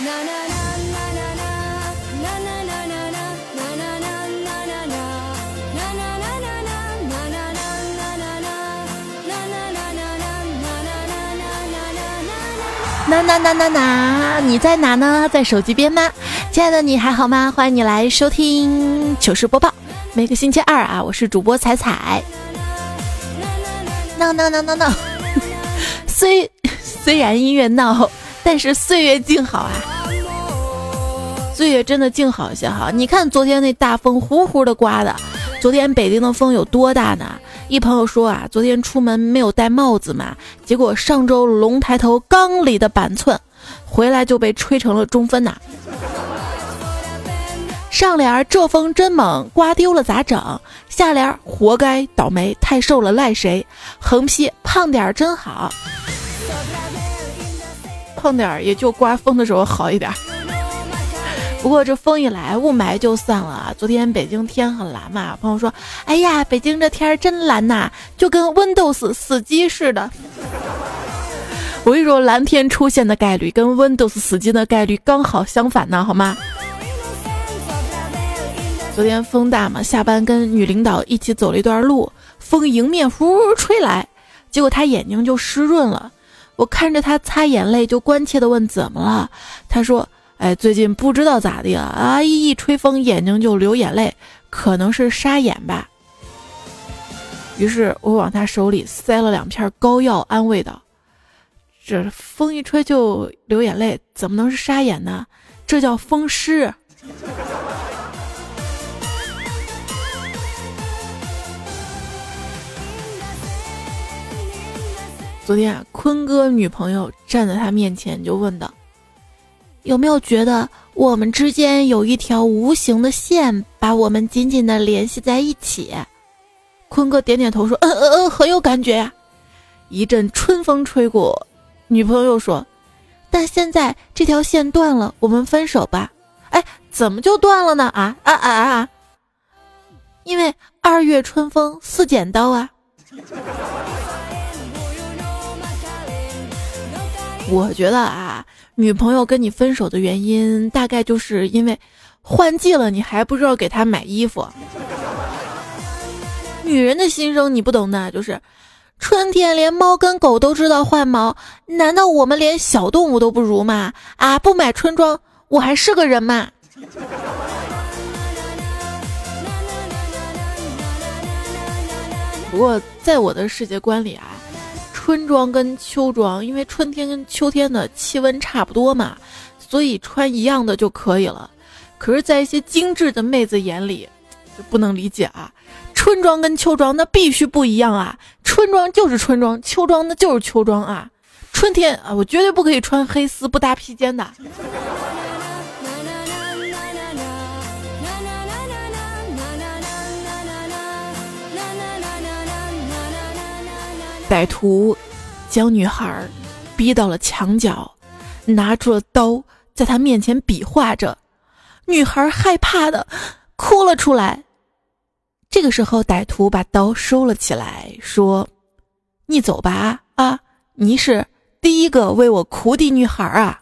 哪哪哪哪哪？你在哪呢？在手机边吗？亲爱的，你还好吗？欢迎你来收听糗事播报。每个星期二啊，我是主播彩彩。闹闹闹闹闹！虽虽然音乐闹，但是岁月静好啊。岁月真的静好些哈。你看昨天那大风呼呼的刮的，昨天北京的风有多大呢？一朋友说啊，昨天出门没有戴帽子嘛，结果上周龙抬头刚理的板寸，回来就被吹成了中分呐。上联儿这风真猛，刮丢了咋整？下联儿活该倒霉，太瘦了赖谁？横批胖点儿真好，碰点儿也就刮风的时候好一点。不过这风一来，雾霾就散了。昨天北京天很蓝嘛，朋友说：“哎呀，北京这天儿真蓝呐，就跟 Windows 死机似的。”我跟你说，蓝天出现的概率跟 Windows 死机的概率刚好相反呢，好吗？昨天风大嘛，下班跟女领导一起走了一段路，风迎面呼吹来，结果她眼睛就湿润了。我看着他擦眼泪，就关切的问：“怎么了？”他说。哎，最近不知道咋的了啊！一一吹风，眼睛就流眼泪，可能是沙眼吧。于是我往他手里塞了两片膏药，安慰道：“这风一吹就流眼泪，怎么能是沙眼呢？这叫风湿。”昨天啊，坤哥女朋友站在他面前，就问道。有没有觉得我们之间有一条无形的线，把我们紧紧的联系在一起？坤哥点点头说：“嗯嗯嗯，很有感觉呀。”一阵春风吹过，女朋友又说：“但现在这条线断了，我们分手吧。”哎，怎么就断了呢？啊啊啊啊！因为二月春风似剪刀啊！我觉得啊。女朋友跟你分手的原因，大概就是因为换季了，你还不知道给她买衣服。女人的心声你不懂的，就是春天连猫跟狗都知道换毛，难道我们连小动物都不如吗？啊，不买春装，我还是个人吗？不过在我的世界观里啊。春装跟秋装，因为春天跟秋天的气温差不多嘛，所以穿一样的就可以了。可是，在一些精致的妹子眼里，就不能理解啊！春装跟秋装那必须不一样啊！春装就是春装，秋装那就是秋装啊！春天啊，我绝对不可以穿黑丝不搭披肩的。歹徒将女孩逼到了墙角，拿出了刀，在她面前比划着。女孩害怕的哭了出来。这个时候，歹徒把刀收了起来，说：“你走吧，啊，你是第一个为我哭的女孩啊。”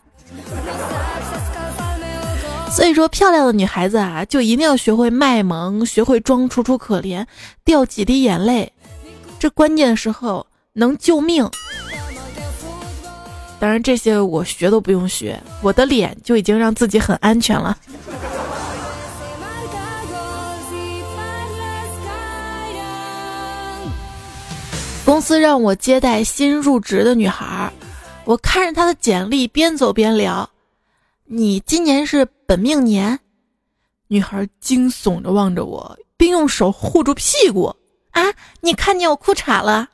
所以说，漂亮的女孩子啊，就一定要学会卖萌，学会装楚楚可怜，掉几滴眼泪。这关键时候。能救命，当然这些我学都不用学，我的脸就已经让自己很安全了。公司让我接待新入职的女孩，我看着她的简历，边走边聊：“你今年是本命年？”女孩惊悚的望着我，并用手护住屁股：“啊，你看见我裤衩了？”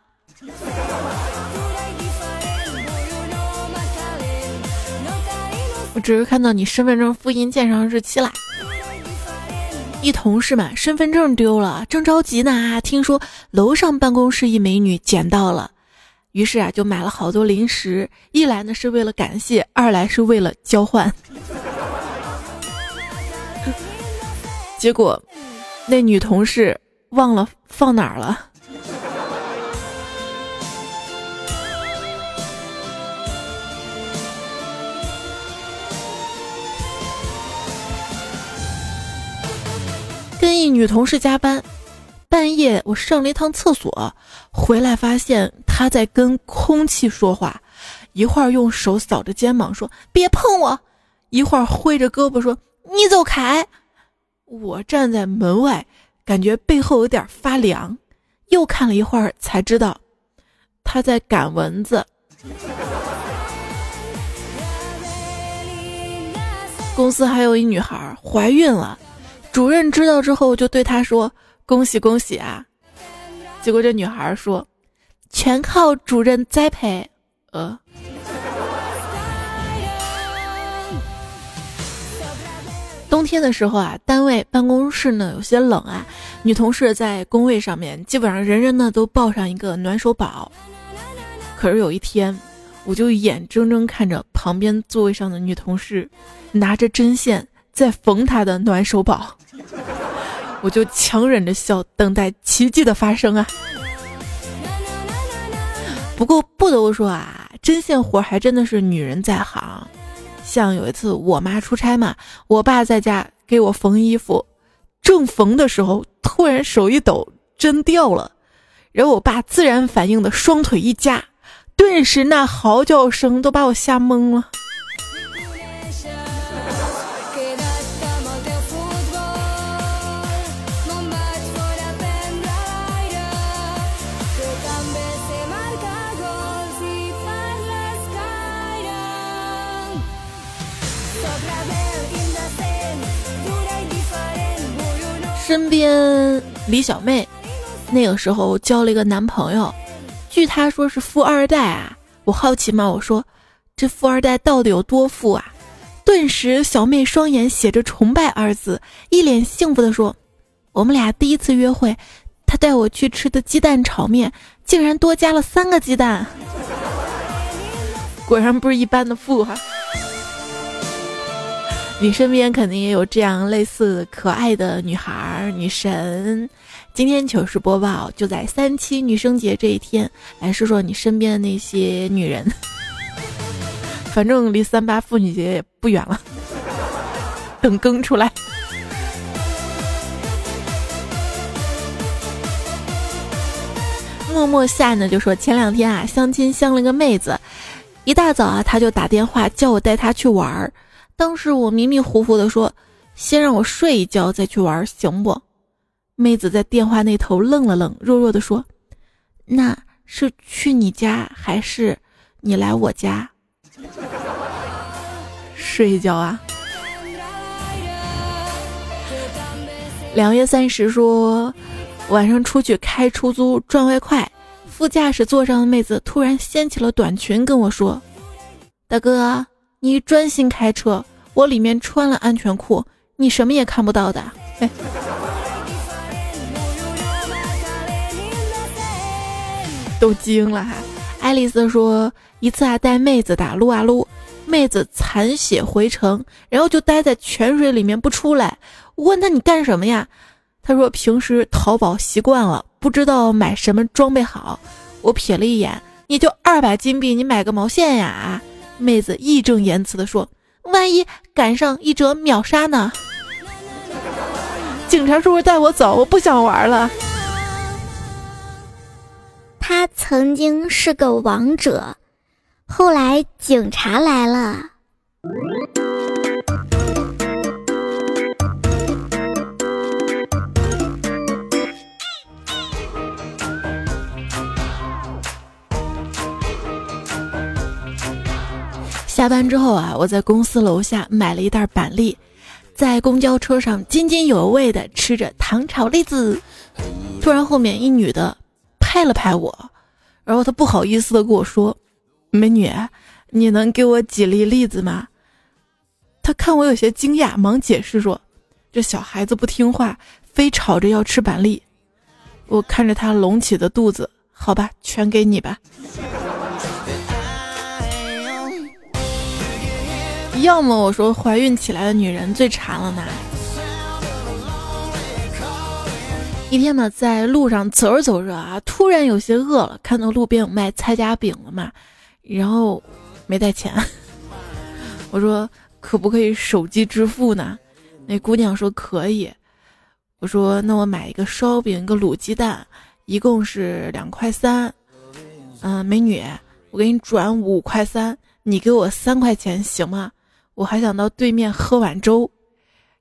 我只是看到你身份证复印件上日期啦。一同事嘛身份证丢了，正着急呢。听说楼上办公室一美女捡到了，于是啊就买了好多零食。一来呢是为了感谢，二来是为了交换。结果那女同事忘了放哪儿了。跟一女同事加班，半夜我上了一趟厕所，回来发现她在跟空气说话，一会儿用手扫着肩膀说别碰我，一会儿挥着胳膊说你走开。我站在门外，感觉背后有点发凉，又看了一会儿才知道，她在赶蚊子。公司还有一女孩怀孕了，主任知道之后就对她说：“恭喜恭喜啊！”结果这女孩说：“全靠主任栽培。”呃，冬天的时候啊，单位办公室呢有些冷啊，女同事在工位上面，基本上人人呢都抱上一个暖手宝。可是有一天，我就眼睁睁看着旁边座位上的女同事。拿着针线在缝他的暖手宝，我就强忍着笑，等待奇迹的发生啊！不过不得不说啊，针线活还真的是女人在行。像有一次我妈出差嘛，我爸在家给我缝衣服，正缝的时候，突然手一抖，针掉了，然后我爸自然反应的双腿一夹，顿时那嚎叫声都把我吓懵了。身边李小妹，那个时候交了一个男朋友，据她说是富二代啊。我好奇嘛，我说这富二代到底有多富啊？顿时小妹双眼写着崇拜二字，一脸幸福的说：“我们俩第一次约会，他带我去吃的鸡蛋炒面，竟然多加了三个鸡蛋。果然不是一般的富哈。”你身边肯定也有这样类似可爱的女孩女神。今天糗事播报就在三七女生节这一天，来说说你身边的那些女人。反正离三八妇女节也不远了，等更出来。默默下呢就说前两天啊相亲相了个妹子，一大早啊他就打电话叫我带他去玩儿。当时我迷迷糊糊的说：“先让我睡一觉再去玩，行不？”妹子在电话那头愣了愣，弱弱的说：“那是去你家还是你来我家睡一觉啊？”两月三十说晚上出去开出租赚外快，副驾驶座上的妹子突然掀起了短裙跟我说：“大哥。”你专心开车，我里面穿了安全裤，你什么也看不到的。都惊了哈！爱丽丝说，一次啊带妹子打撸啊撸，妹子残血回城，然后就待在泉水里面不出来。我问他你干什么呀？他说平时淘宝习惯了，不知道买什么装备好。我瞥了一眼，你就二百金币，你买个毛线呀！妹子义正言辞地说：“万一赶上一折秒杀呢？”警察叔叔带我走，我不想玩了。他曾经是个王者，后来警察来了。下班之后啊，我在公司楼下买了一袋板栗，在公交车上津津有味的吃着糖炒栗子。突然后面一女的拍了拍我，然后她不好意思的跟我说：“美女，你能给我几粒栗子吗？”她看我有些惊讶，忙解释说：“这小孩子不听话，非吵着要吃板栗。”我看着她隆起的肚子，好吧，全给你吧。要么我说怀孕起来的女人最馋了呢。一天呢，在路上走着走着啊，突然有些饿了，看到路边有卖菜夹饼了嘛，然后没带钱，我说可不可以手机支付呢？那姑娘说可以，我说那我买一个烧饼，一个卤鸡蛋，一共是两块三。嗯，美女，我给你转五块三，你给我三块钱行吗？我还想到对面喝碗粥。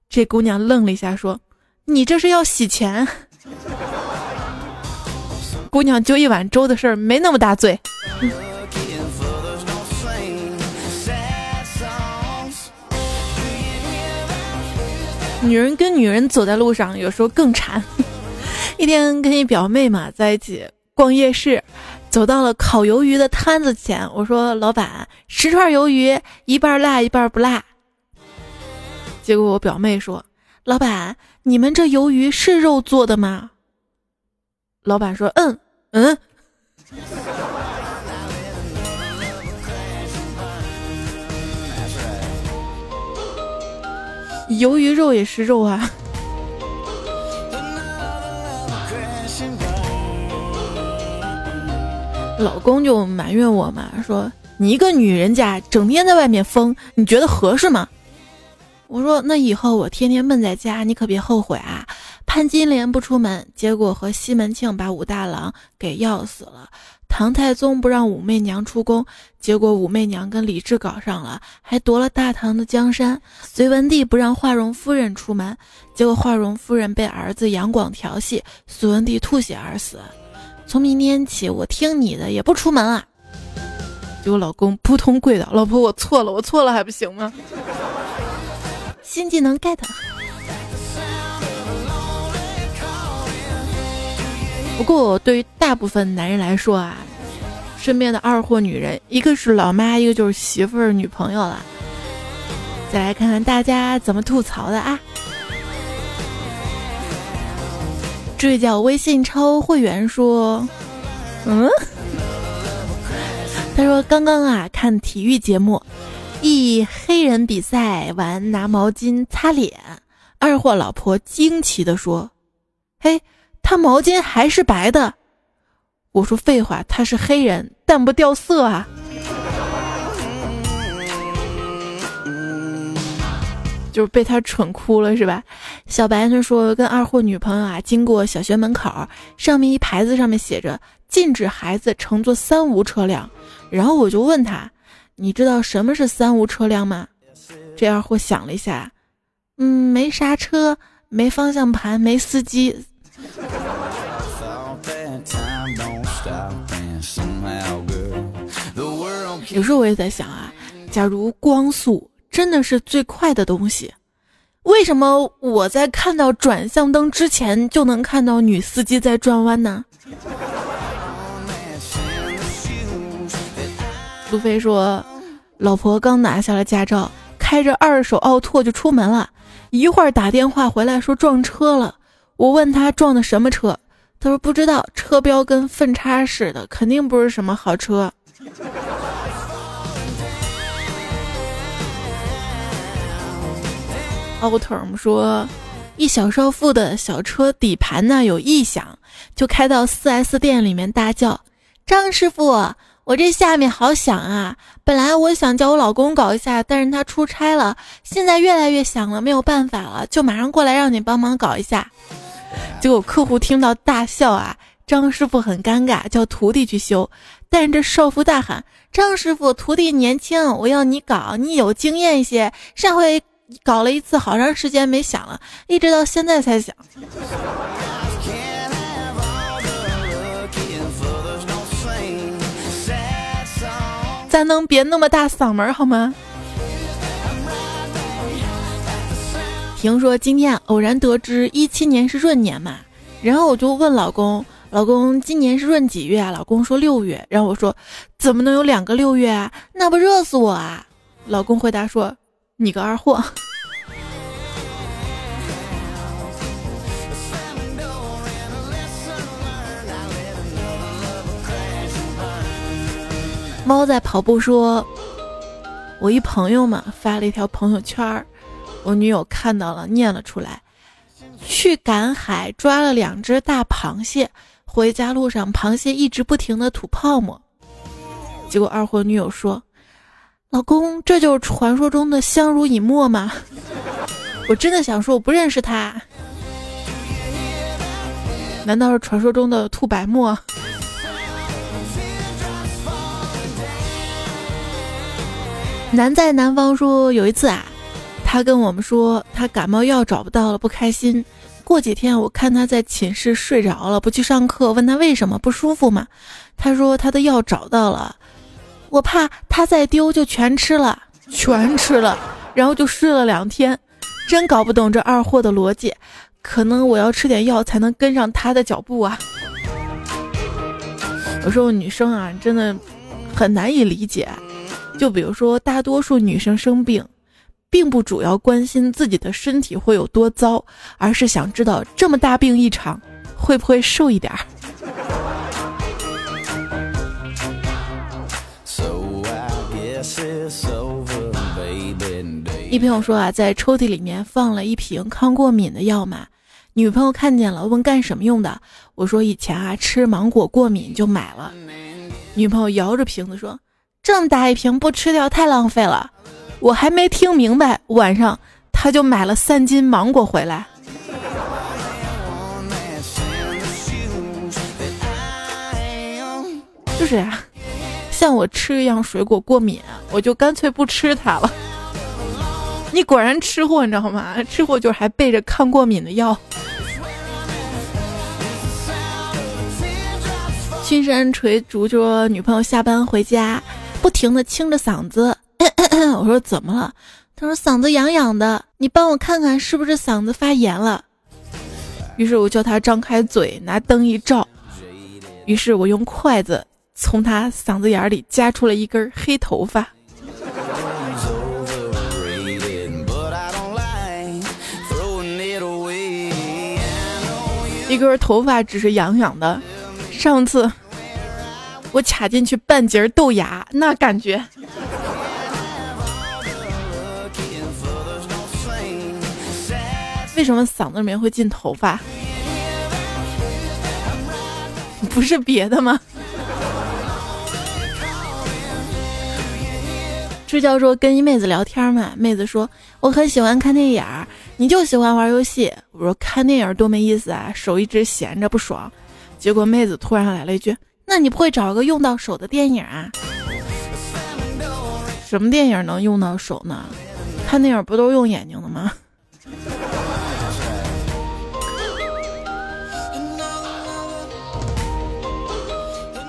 这姑娘愣了一下，说：“你这是要洗钱？”姑娘就一碗粥的事儿，没那么大罪。女人跟女人走在路上，有时候更馋。一天跟一表妹嘛在一起逛夜市，走到了烤鱿鱼的摊子前，我说：“老板，十串鱿鱼，一半辣，一半不辣。”结果我表妹说：“老板，你们这鱿鱼是肉做的吗？”老板说：“嗯嗯。”鱿鱼肉也是肉啊！老公就埋怨我嘛，说你一个女人家整天在外面疯，你觉得合适吗？我说那以后我天天闷在家，你可别后悔啊！潘金莲不出门，结果和西门庆把武大郎给要死了。唐太宗不让武媚娘出宫，结果武媚娘跟李治搞上了，还夺了大唐的江山。隋文帝不让华容夫人出门，结果华容夫人被儿子杨广调戏，隋文帝吐血而死。从明天起，我听你的，也不出门了。结果老公扑通跪倒，老婆我错了，我错了还不行吗？新技能 get。不过，对于大部分男人来说啊，身边的二货女人，一个是老妈，一个就是媳妇儿、女朋友了。再来看看大家怎么吐槽的啊！这叫微信超会员说，嗯，他说刚刚啊看体育节目，一黑人比赛完拿毛巾擦脸，二货老婆惊奇的说，嘿。他毛巾还是白的，我说废话，他是黑人，但不掉色啊。就是被他蠢哭了是吧？小白呢说跟二货女朋友啊经过小学门口，上面一牌子上面写着禁止孩子乘坐三无车辆，然后我就问他，你知道什么是三无车辆吗？这二货想了一下，嗯，没刹车，没方向盘，没司机。有时候我也在想啊，假如光速真的是最快的东西，为什么我在看到转向灯之前就能看到女司机在转弯呢？路飞说，老婆刚拿下了驾照，开着二手奥拓就出门了，一会儿打电话回来说撞车了。我问他撞的什么车，他说不知道，车标跟粪叉似的，肯定不是什么好车。奥特们说，一小少妇的小车底盘呢有异响，就开到 4S 店里面大叫：“张师傅，我这下面好响啊！本来我想叫我老公搞一下，但是他出差了，现在越来越响了，没有办法了，就马上过来让你帮忙搞一下。”结果客户听到大笑啊，张师傅很尴尬，叫徒弟去修。但是这少妇大喊：“张师傅，徒弟年轻，我要你搞，你有经验一些。上回搞了一次，好长时间没响了，一直到现在才响。”咱能别那么大嗓门好吗？听说今天偶然得知一七年是闰年嘛，然后我就问老公：“老公，今年是闰几月啊？”老公说六月。然后我说：“怎么能有两个六月啊？那不热死我啊！”老公回答说：“你个二货。”猫在跑步说：“我一朋友嘛发了一条朋友圈。”我女友看到了，念了出来：“去赶海抓了两只大螃蟹，回家路上螃蟹一直不停的吐泡沫。”结果二货女友说：“老公，这就是传说中的相濡以沫吗？” 我真的想说，我不认识他。难道是传说中的吐白沫？南在南方说有一次啊，他跟我们说他感冒药找不到了，不开心。过几天我看他在寝室睡着了，不去上课，问他为什么不舒服嘛？他说他的药找到了，我怕他再丢就全吃了，全吃了，然后就睡了两天。真搞不懂这二货的逻辑，可能我要吃点药才能跟上他的脚步啊。有时候女生啊，真的很难以理解。就比如说，大多数女生生病，并不主要关心自己的身体会有多糟，而是想知道这么大病一场，会不会瘦一点儿。一朋友说啊，在抽屉里面放了一瓶抗过敏的药嘛，女朋友看见了，问干什么用的？我说以前啊吃芒果过敏就买了。女朋友摇着瓶子说。这么大一瓶不吃掉太浪费了，我还没听明白。晚上他就买了三斤芒果回来。就是呀，像我吃一样水果过敏，我就干脆不吃它了。你果然吃货，你知道吗？吃货就是还备着抗过敏的药。青山垂竹说，女朋友下班回家。不停的清着嗓子，我说怎么了？他说嗓子痒痒的，你帮我看看是不是嗓子发炎了。于是我叫他张开嘴，拿灯一照，于是我用筷子从他嗓子眼里夹出了一根黑头发。一根头发只是痒痒的，上次。我卡进去半截豆芽，那感觉。为什么嗓子里面会进头发？不是别的吗？睡觉说跟一妹子聊天嘛，妹子说我很喜欢看电影，你就喜欢玩游戏。我说看电影多没意思啊，手一直闲着不爽。结果妹子突然来了一句。那你不会找个用到手的电影啊？什么电影能用到手呢？看电影不都用眼睛的吗？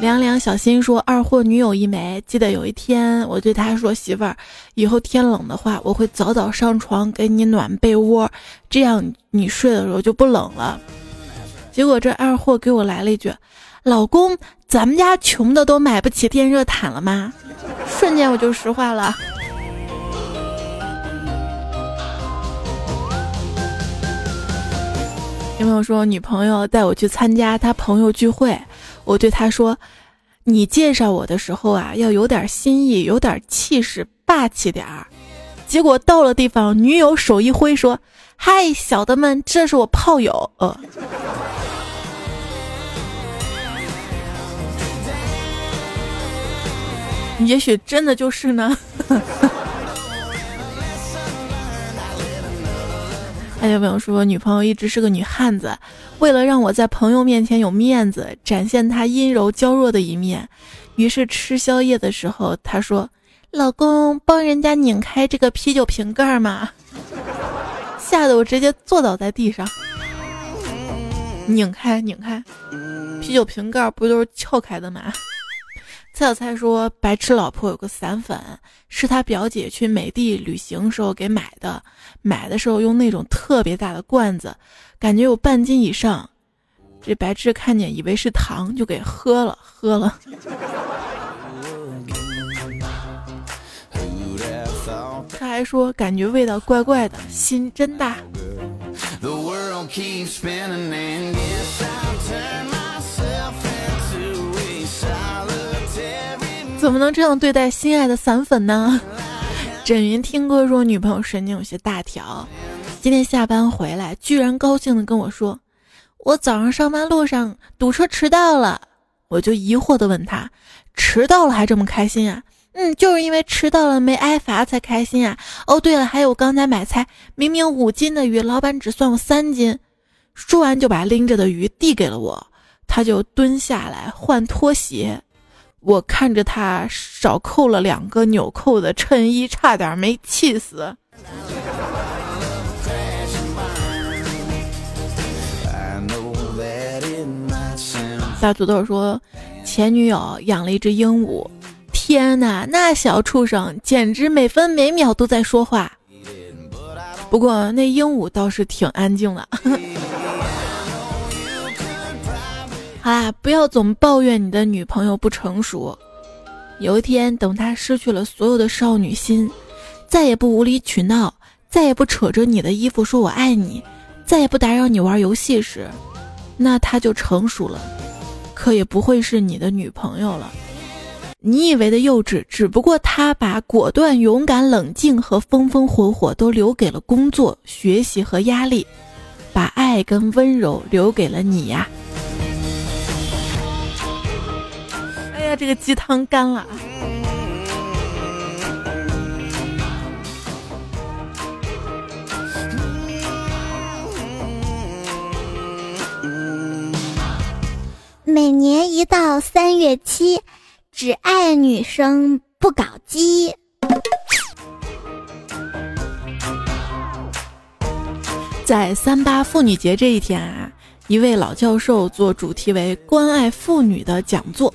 凉凉小心说二货女友一枚。记得有一天，我对他说：“媳妇儿，以后天冷的话，我会早早上床给你暖被窝，这样你睡的时候就不冷了。”结果这二货给我来了一句。老公，咱们家穷的都买不起电热毯了吗？瞬间我就石化了。有朋友说女朋友带我去参加他朋友聚会，我对他说：“你介绍我的时候啊，要有点心意，有点气势，霸气点儿。”结果到了地方，女友手一挥说：“嗨，小的们，这是我炮友。”呃。也许真的就是呢。还有朋友说，女朋友一直是个女汉子，为了让我在朋友面前有面子，展现她阴柔娇弱的一面，于是吃宵夜的时候，她说：“老公，帮人家拧开这个啤酒瓶盖嘛。”吓得我直接坐倒在地上。拧开，拧开，啤酒瓶盖不都是撬开的吗？蔡小蔡说：“白痴老婆有个散粉，是他表姐去美的旅行时候给买的。买的时候用那种特别大的罐子，感觉有半斤以上。这白痴看见以为是糖，就给喝了，喝了。他还说感觉味道怪怪的，心真大。”怎么能这样对待心爱的散粉呢？枕云听歌说女朋友神经有些大条，今天下班回来居然高兴的跟我说，我早上上班路上堵车迟到了，我就疑惑的问他，迟到了还这么开心啊？嗯，就是因为迟到了没挨罚才开心啊。哦，对了，还有我刚才买菜，明明五斤的鱼，老板只算我三斤，说完就把拎着的鱼递给了我，他就蹲下来换拖鞋。我看着他少扣了两个纽扣的衬衣，差点没气死。大土豆说，前女友养了一只鹦鹉，天哪，那小畜生简直每分每秒都在说话。不过那鹦鹉倒是挺安静的。好啦，不要总抱怨你的女朋友不成熟。有一天，等她失去了所有的少女心，再也不无理取闹，再也不扯着你的衣服说我爱你，再也不打扰你玩游戏时，那她就成熟了。可也不会是你的女朋友了。你以为的幼稚，只不过她把果断、勇敢、冷静和风风火火都留给了工作、学习和压力，把爱跟温柔留给了你呀。呀，这个鸡汤干了。每年一到三月七，只爱女生不搞基。在三八妇女节这一天啊，一位老教授做主题为“关爱妇女”的讲座，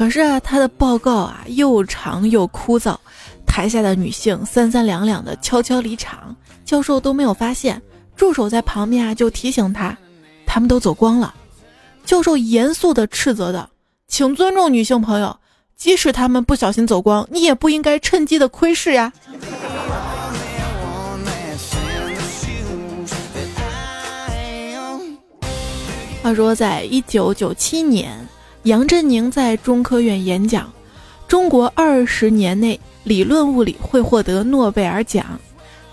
可是啊，他的报告啊又长又枯燥，台下的女性三三两两的悄悄离场，教授都没有发现，助手在旁边啊就提醒他，他们都走光了。教授严肃的斥责道，请尊重女性朋友，即使他们不小心走光，你也不应该趁机的窥视呀。话说，在一九九七年，杨振宁在中科院演讲，中国二十年内理论物理会获得诺贝尔奖。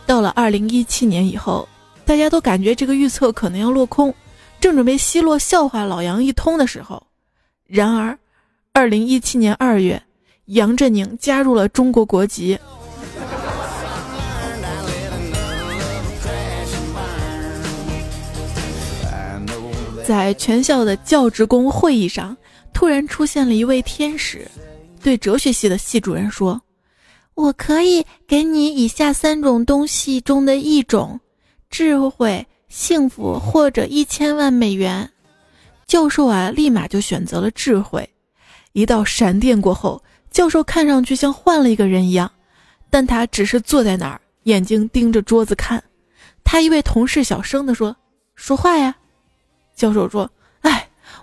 到了二零一七年以后，大家都感觉这个预测可能要落空。正准备奚落笑话老杨一通的时候，然而，二零一七年二月，杨振宁加入了中国国籍。在全校的教职工会议上，突然出现了一位天使，对哲学系的系主任说：“我可以给你以下三种东西中的一种，智慧。”幸福或者一千万美元，教授啊，立马就选择了智慧。一道闪电过后，教授看上去像换了一个人一样，但他只是坐在那儿，眼睛盯着桌子看。他一位同事小声地说：“说话呀。”教授说：“，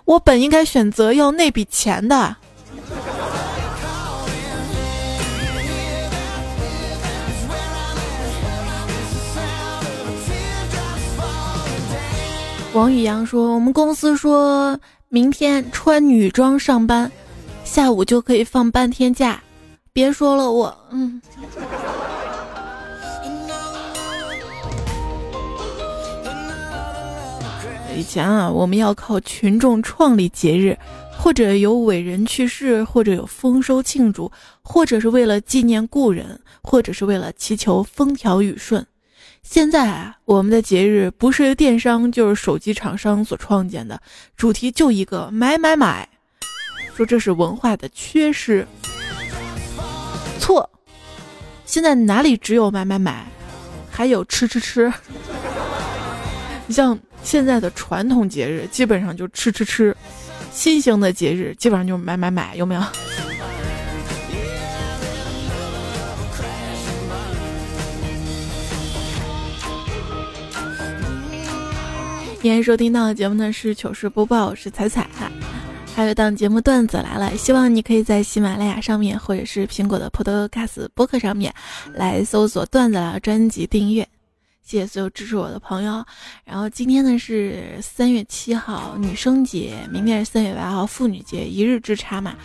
我本应该选择要那笔钱的。”王宇阳说：“我们公司说明天穿女装上班，下午就可以放半天假。别说了，我嗯。”以前啊，我们要靠群众创立节日，或者有伟人去世，或者有丰收庆祝，或者是为了纪念故人，或者是为了祈求风调雨顺。现在啊，我们的节日不是电商就是手机厂商所创建的，主题就一个买买买，说这是文化的缺失。错，现在哪里只有买买买，还有吃吃吃。你像现在的传统节日，基本上就吃吃吃；新型的节日，基本上就买买买，有没有？今天收听到的节目呢是糗事播报，是彩彩哈。还有档节目段子来了，希望你可以在喜马拉雅上面或者是苹果的 Podcast 播客上面来搜索段子来专辑订阅。谢谢所有支持我的朋友。然后今天呢是三月七号女生节，明天是三月八号妇女节，一日之差嘛。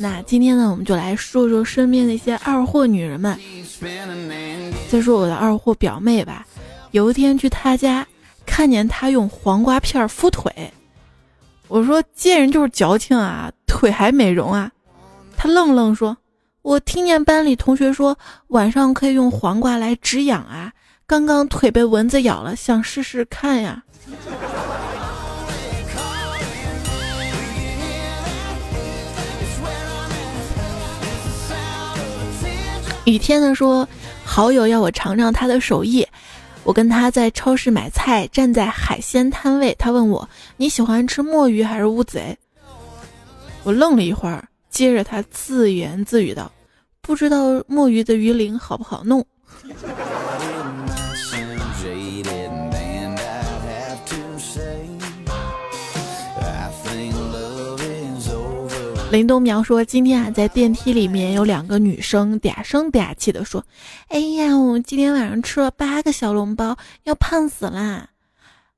那今天呢我们就来说说身边的一些二货女人们。再说我的二货表妹吧，有一天去她家，看见她用黄瓜片敷腿，我说贱人就是矫情啊，腿还美容啊，她愣愣说，我听见班里同学说晚上可以用黄瓜来止痒啊，刚刚腿被蚊子咬了，想试试看呀。雨天的说，好友要我尝尝他的手艺。我跟他在超市买菜，站在海鲜摊位，他问我你喜欢吃墨鱼还是乌贼？我愣了一会儿，接着他自言自语道：“不知道墨鱼的鱼鳞好不好弄。”林东苗说：“今天啊，在电梯里面有两个女生嗲声嗲气的说：‘哎呀，我今天晚上吃了八个小笼包，要胖死啦！’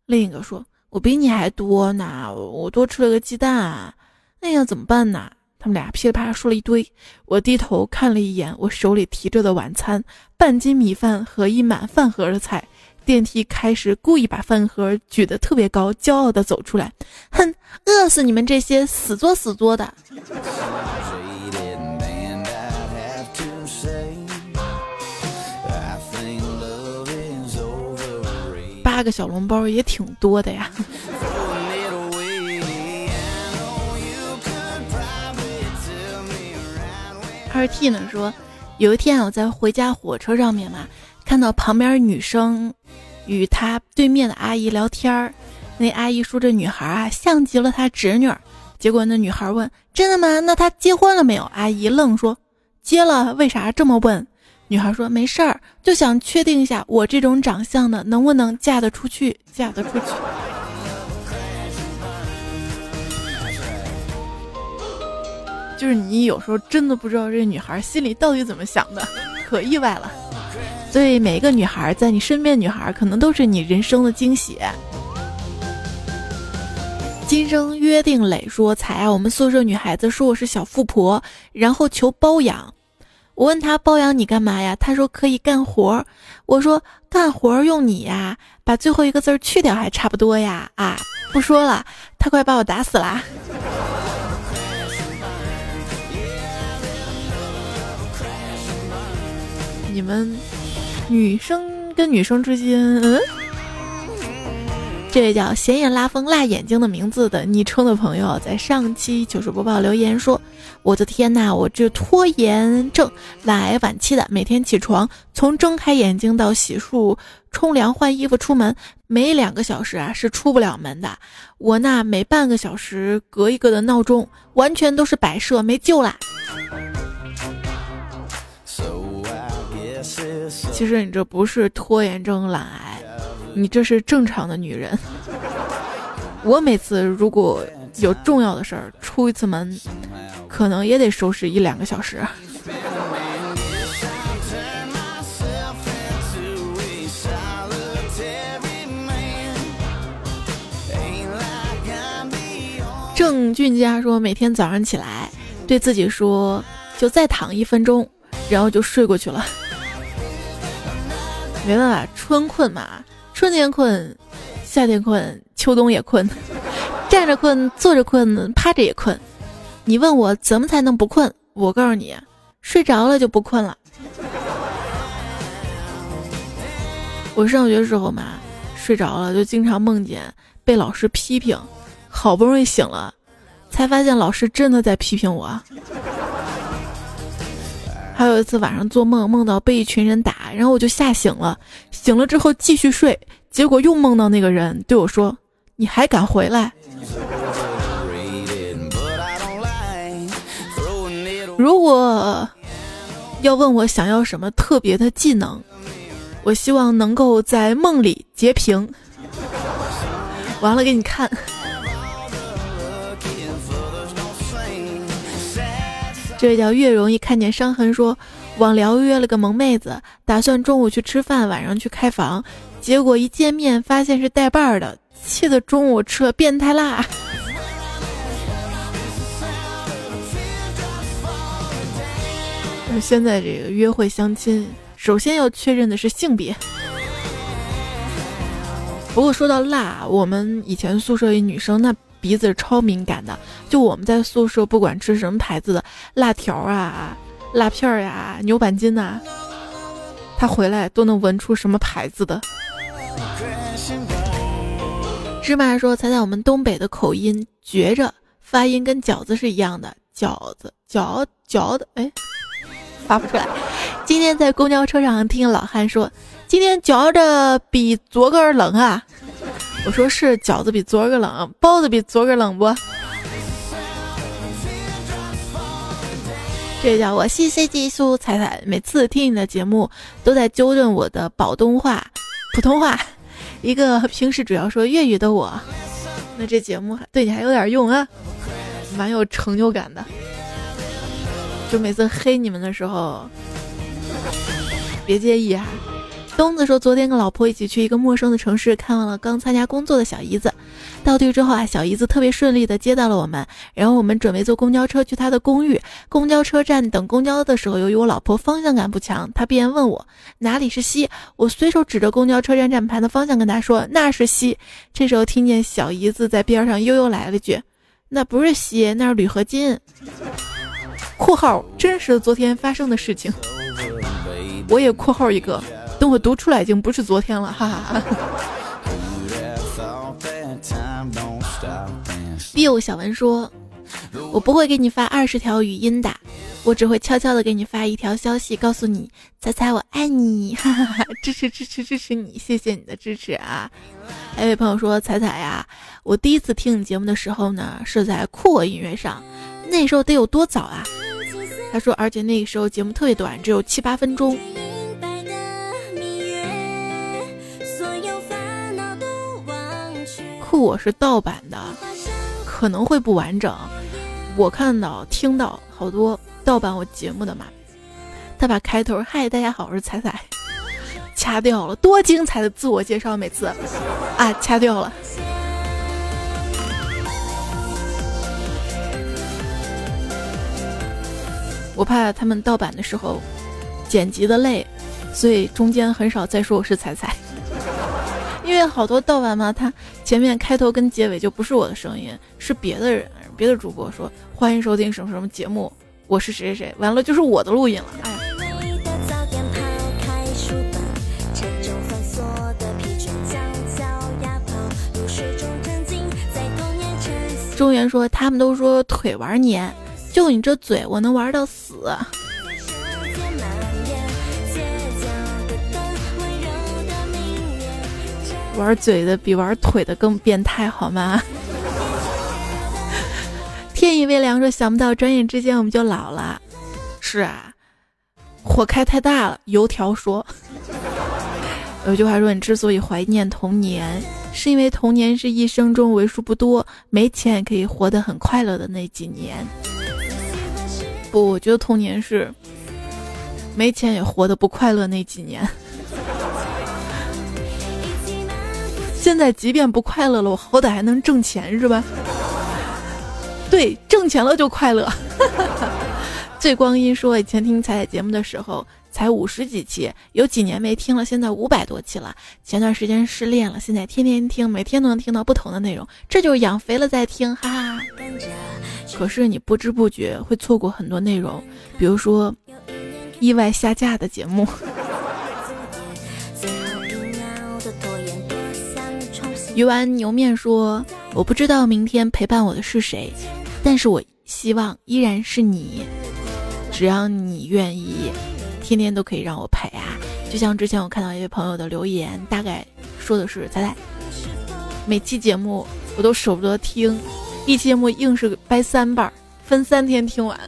另一个说：‘我比你还多呢，我多吃了个鸡蛋。’那要怎么办呢？他们俩噼里啪啦说了一堆。我低头看了一眼我手里提着的晚餐：半斤米饭和一满饭盒的菜。”电梯开始故意把饭盒举得特别高，骄傲地走出来，哼，饿死你们这些死作死作的！八个小笼包也挺多的呀。二 T 呢说，有一天我在回家火车上面嘛。看到旁边女生与她对面的阿姨聊天儿，那阿姨说这女孩啊像极了她侄女。结果那女孩问：“真的吗？那她结婚了没有？”阿姨愣说：“结了。”为啥这么问？女孩说：“没事儿，就想确定一下我这种长相的能不能嫁得出去，嫁得出去。”就是你有时候真的不知道这女孩心里到底怎么想的，可意外了。所以每一个女孩在你身边，女孩可能都是你人生的惊喜。今生约定磊说：“才啊，我们宿舍女孩子说我是小富婆，然后求包养。我问她包养你干嘛呀？她说可以干活。我说干活用你呀，把最后一个字去掉还差不多呀。啊，不说了，她快把我打死啦！你们。”女生跟女生之间，嗯，这位叫显眼拉风辣眼睛的名字的昵称的朋友，在上期糗事播报留言说：“我的天呐，我这拖延症来晚期的，每天起床从睁开眼睛到洗漱、冲凉、换衣服出门，每两个小时啊是出不了门的。我那每半个小时隔一个的闹钟，完全都是摆设，没救啦。”其实你这不是拖延症懒癌，你这是正常的女人。我每次如果有重要的事儿出一次门，可能也得收拾一两个小时。郑俊佳说，每天早上起来对自己说，就再躺一分钟，然后就睡过去了。没办法，春困嘛，春天困，夏天困，秋冬也困，站着困，坐着困，趴着也困。你问我怎么才能不困？我告诉你，睡着了就不困了。我上学时候嘛，睡着了就经常梦见被老师批评，好不容易醒了，才发现老师真的在批评我。还有一次晚上做梦，梦到被一群人打，然后我就吓醒了。醒了之后继续睡，结果又梦到那个人对我说：“你还敢回来？”如果要问我想要什么特别的技能，我希望能够在梦里截屏，完了给你看。这位叫越容易看见伤痕说，网聊约了个萌妹子，打算中午去吃饭，晚上去开房，结果一见面发现是带伴儿的，气得中午吃了变态辣。现在这个约会相亲，首先要确认的是性别。不过说到辣，我们以前宿舍一女生那。鼻子超敏感的，就我们在宿舍不管吃什么牌子的辣条啊、辣片儿呀、牛板筋呐，他回来都能闻出什么牌子的。芝麻说：“猜猜我们东北的口音，觉着发音跟饺子是一样的，饺子饺饺的，哎，发不出来。今天在公交车上听老汉说，今天嚼着比昨个冷啊。我说是饺子比昨儿个冷，包子比昨儿个冷不？这叫我细细技术彩彩，每次听你的节目都在纠正我的宝东话、普通话。”一个平时主要说粤语的我，那这节目对你还有点用啊，蛮有成就感的。就每次黑你们的时候，别介意啊。东子说，昨天跟老婆一起去一个陌生的城市，看望了刚参加工作的小姨子。到地之后啊，小姨子特别顺利的接到了我们，然后我们准备坐公交车去她的公寓。公交车站等公交的时候，由于我老婆方向感不强，她便问我哪里是西。我随手指着公交车站站牌的方向跟她说那是西。这时候听见小姨子在边上悠悠来了句：“那不是西，那是铝合金。”（ 括号真实的昨天发生的事情。）我也括号一个。等我读出来，已经不是昨天了，哈哈。biu 小文说：“我不会给你发二十条语音的，我只会悄悄的给你发一条消息，告诉你，猜猜我爱你，哈 哈哈！支持支持支持你，谢谢你的支持啊！”还有位朋友说：“彩彩呀，我第一次听你节目的时候呢，是在酷我音乐上，那时候得有多早啊？”他说：“而且那个时候节目特别短，只有七八分钟。”我是盗版的，可能会不完整。我看到、听到好多盗版我节目的嘛，他把开头“嗨，大家好，我是彩彩”掐掉了，多精彩的自我介绍，每次啊，掐掉了。我怕他们盗版的时候剪辑的累，所以中间很少再说我是彩彩。因为好多盗版嘛，他前面开头跟结尾就不是我的声音，是别的人，别的主播说欢迎收听什么什么节目，我是谁谁谁，完了就是我的录音了。哎，中原说他们都说腿玩黏，就你这嘴，我能玩到死。玩嘴的比玩腿的更变态，好吗？天意微凉说：“想不到转眼之间我们就老了。”是啊，火开太大了。油条说：“ 有句话说，你之所以怀念童年，是因为童年是一生中为数不多没钱也可以活得很快乐的那几年。”不，我觉得童年是没钱也活得不快乐那几年。现在即便不快乐了，我好歹还能挣钱，是吧？对，挣钱了就快乐。醉光阴说，以前听彩彩节目的时候才五十几期，有几年没听了，现在五百多期了。前段时间失恋了，现在天天听，每天都能听到不同的内容，这就是养肥了再听，哈哈。可是你不知不觉会错过很多内容，比如说意外下架的节目。鱼丸牛面说：“我不知道明天陪伴我的是谁，但是我希望依然是你。只要你愿意，天天都可以让我陪啊！就像之前我看到一位朋友的留言，大概说的是：彩彩，每期节目我都舍不得听，一期节目硬是掰三半，分三天听完。”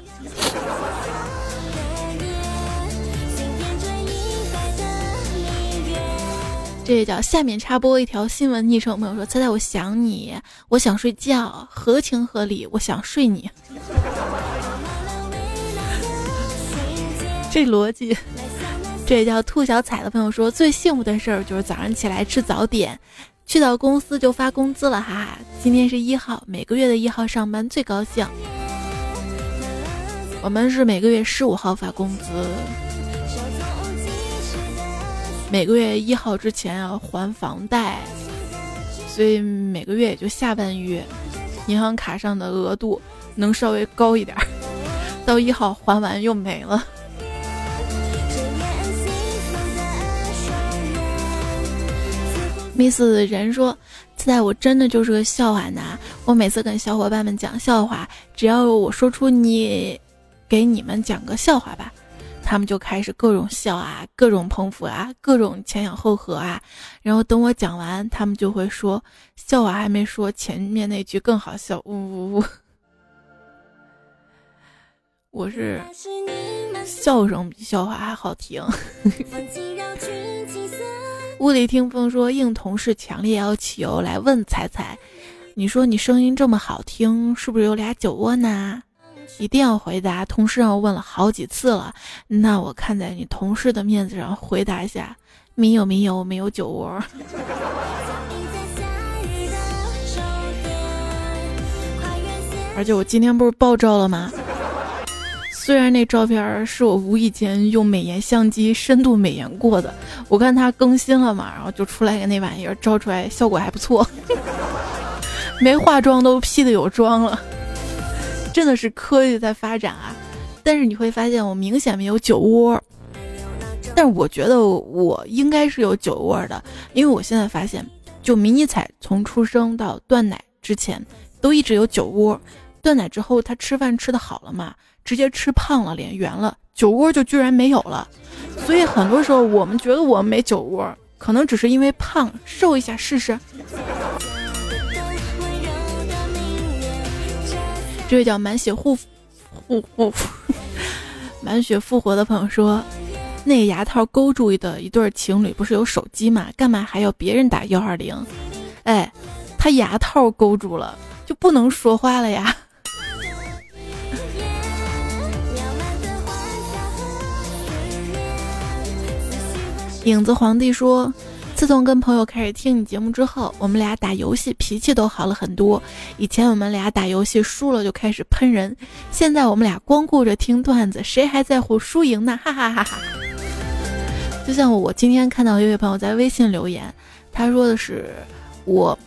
这叫下面插播一条新闻，昵称朋友说：“猜猜我想你，我想睡觉，合情合理，我想睡你。”这逻辑，这叫兔小彩的朋友说：“最幸福的事儿就是早上起来吃早点，去到公司就发工资了，哈哈！今天是一号，每个月的一号上班最高兴。我们是每个月十五号发工资。”每个月一号之前要还房贷，所以每个月也就下半月，银行卡上的额度能稍微高一点儿。到一号还完又没了。Miss 人说：“现在我真的就是个笑话男。我每次跟小伙伴们讲笑话，只要我说出你，给你们讲个笑话吧，他们就开始各种笑啊，各种捧腹啊，各种前仰后合啊。然后等我讲完，他们就会说笑话还没说，前面那句更好笑，呜呜呜。我是笑声比笑话还好听。”屋里听风说，应同事强烈要求来问彩彩，你说你声音这么好听，是不是有俩酒窝呢？一定要回答。同事让我问了好几次了，那我看在你同事的面子上回答一下，没有没有没有酒窝。而且我今天不是爆照了吗？虽然那照片是我无意间用美颜相机深度美颜过的，我看它更新了嘛，然后就出来个那玩意儿，照出来效果还不错，没化妆都 P 的有妆了，真的是科技在发展啊！但是你会发现我明显没有酒窝，但是我觉得我应该是有酒窝的，因为我现在发现，就迷你彩从出生到断奶之前都一直有酒窝，断奶之后他吃饭吃的好了嘛。直接吃胖了，脸圆了，酒窝就居然没有了。所以很多时候我们觉得我们没酒窝，可能只是因为胖，瘦一下试试。这位叫满血复复复满血复活的朋友说，那牙套勾住的一对情侣不是有手机吗？干嘛还要别人打幺二零？哎，他牙套勾住了，就不能说话了呀？影子皇帝说：“自从跟朋友开始听你节目之后，我们俩打游戏脾气都好了很多。以前我们俩打游戏输了就开始喷人，现在我们俩光顾着听段子，谁还在乎输赢呢？哈哈哈哈！就像我今天看到一位朋友在微信留言，他说的是我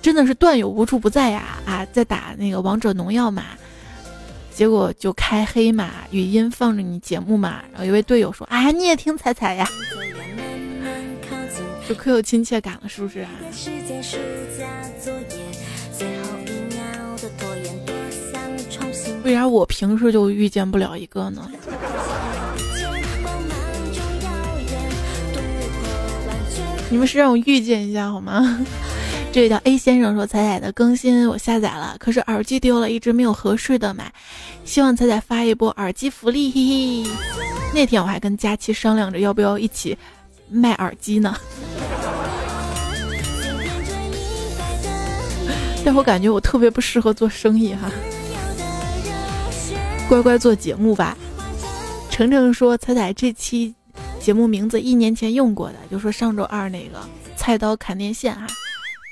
真的是段友无处不在呀啊，在打那个王者荣耀嘛，结果就开黑嘛，语音放着你节目嘛，然后一位队友说：啊，你也听彩彩呀。”就可有亲切感了，是不是啊？为啥我平时就遇见不了一个呢？你们是让我遇见一下好吗？这位叫 A 先生说：“彩彩的更新我下载了，可是耳机丢了，一直没有合适的买，希望彩彩发一波耳机福利。”嘿嘿。那天我还跟佳期商量着要不要一起卖耳机呢。但我感觉我特别不适合做生意哈，乖乖做节目吧。程程说：“彩彩这期节目名字一年前用过的，就说上周二那个菜刀砍电线哈，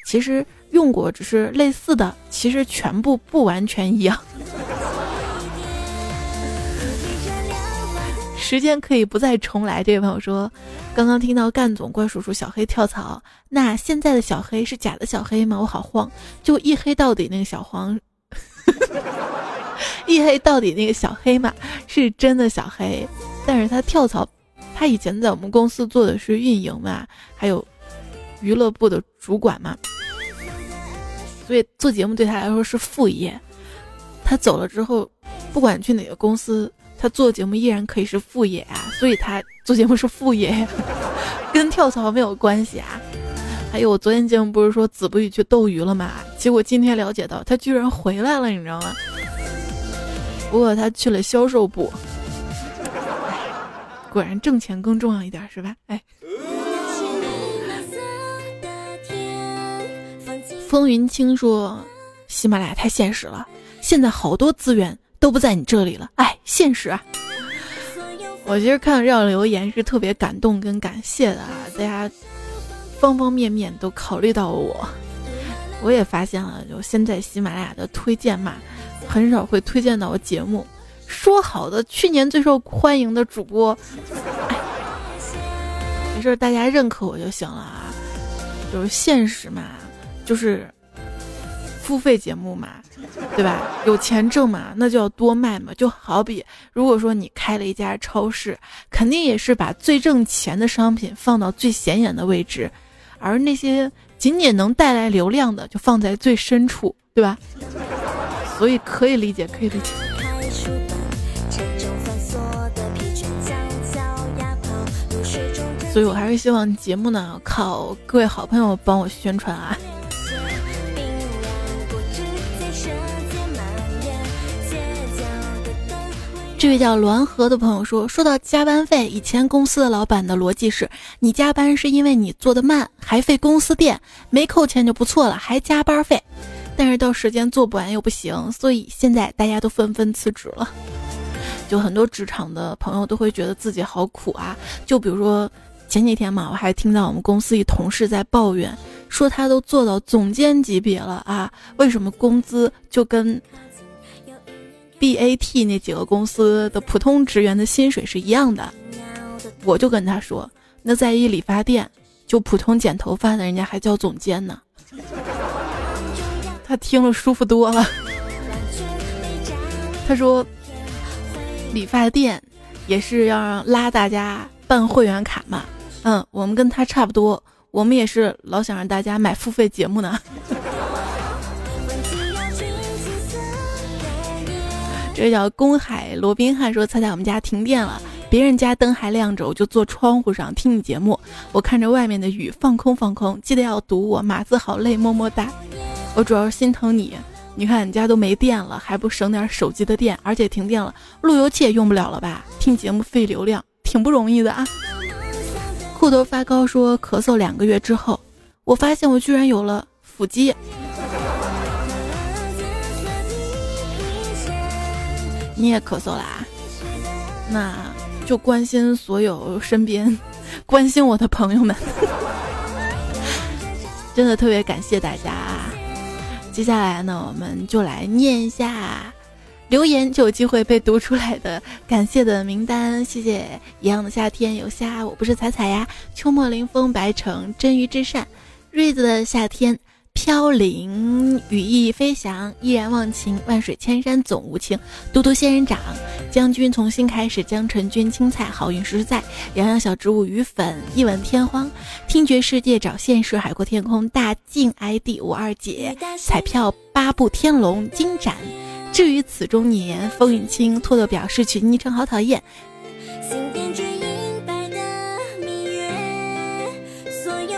其实用过，只是类似的，其实全部不完全一样。”时间可以不再重来。这位朋友说，刚刚听到干总怪叔叔小黑跳槽，那现在的小黑是假的小黑吗？我好慌，就一黑到底那个小黄，一黑到底那个小黑嘛，是真的小黑，但是他跳槽，他以前在我们公司做的是运营嘛，还有娱乐部的主管嘛，所以做节目对他来说是副业。他走了之后，不管去哪个公司。他做节目依然可以是副业啊，所以他做节目是副业，跟跳槽没有关系啊。还有我昨天节目不是说子不语去斗鱼了吗？结果今天了解到他居然回来了，你知道吗？不过他去了销售部，果然挣钱更重要一点是吧？哎，风云清说喜马拉雅太现实了，现在好多资源。都不在你这里了，哎，现实啊！我其实看到这样留言是特别感动跟感谢的啊，大家方方面面都考虑到我。我也发现了，就现在喜马拉雅的推荐嘛，很少会推荐到我节目。说好的去年最受欢迎的主播，没事，大家认可我就行了啊。就是现实嘛，就是。付费节目嘛，对吧？有钱挣嘛，那就要多卖嘛。就好比如果说你开了一家超市，肯定也是把最挣钱的商品放到最显眼的位置，而那些仅仅能带来流量的就放在最深处，对吧？所以可以理解，可以理解。所以，我还是希望节目呢靠各位好朋友帮我宣传啊。这位叫滦河的朋友说：“说到加班费，以前公司的老板的逻辑是，你加班是因为你做的慢，还费公司电，没扣钱就不错了，还加班费。但是到时间做不完又不行，所以现在大家都纷纷辞职了。就很多职场的朋友都会觉得自己好苦啊。就比如说。”前几天嘛，我还听到我们公司一同事在抱怨，说他都做到总监级别了啊，为什么工资就跟 BAT 那几个公司的普通职员的薪水是一样的？我就跟他说，那在一理发店，就普通剪头发的人家还叫总监呢。他听了舒服多了。他说，理发店也是要让拉大家办会员卡嘛。嗯，我们跟他差不多，我们也是老想让大家买付费节目呢。这叫公海罗宾汉说：“猜猜我们家停电了，别人家灯还亮着，我就坐窗户上听你节目。我看着外面的雨，放空放空，记得要读我码字好累，么么哒。我主要是心疼你，你看你家都没电了，还不省点手机的电，而且停电了，路由器也用不了了吧？听节目费流量，挺不容易的啊。”裤头发高说咳嗽两个月之后，我发现我居然有了腹肌。你也咳嗽啦？那就关心所有身边关心我的朋友们，真的特别感谢大家。接下来呢，我们就来念一下。留言就有机会被读出来的感谢的名单，谢谢一样的夏天有虾，我不是彩彩呀，秋末临风白城真鱼至善，瑞子的夏天飘零羽翼飞翔依然忘情万水千山总无情，嘟嘟仙人掌将军从新开始江晨君青菜好运实实在洋洋小植物鱼粉一吻天荒听觉世界找现实海阔天空大镜 ID 五二姐彩票八部天龙金盏。至于此中年，风雨轻，托托表示取昵称好讨厌。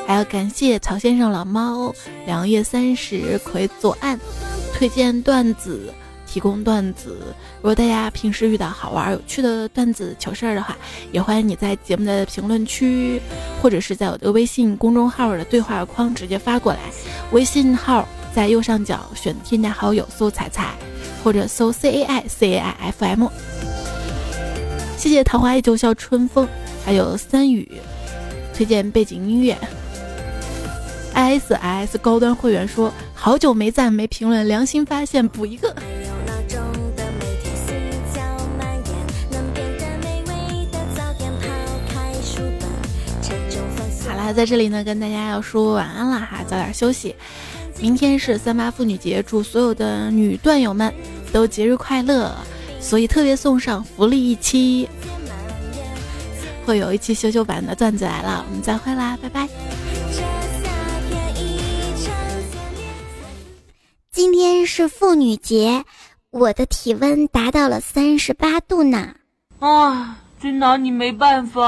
还要感谢曹先生、老猫、两月三十葵左岸推荐段子，提供段子。如果大家平时遇到好玩有趣的段子、糗事儿的话，也欢迎你在节目的评论区，或者是在我的微信公众号的对话框直接发过来。微信号在右上角选添加好友，搜“彩彩”。或者搜 C A I C A I F M，谢谢桃花依旧笑春风，还有三雨推荐背景音乐。I s i s 高端会员说好久没赞没评论，良心发现补一个。好啦，在这里呢跟大家要说晚安了哈，早点休息。明天是三八妇女节，祝所有的女段友们都节日快乐！所以特别送上福利一期，会有一期修修版的段子来了，我们再会啦，拜拜！今天是妇女节，我的体温达到了三十八度呢。啊，真拿你没办法。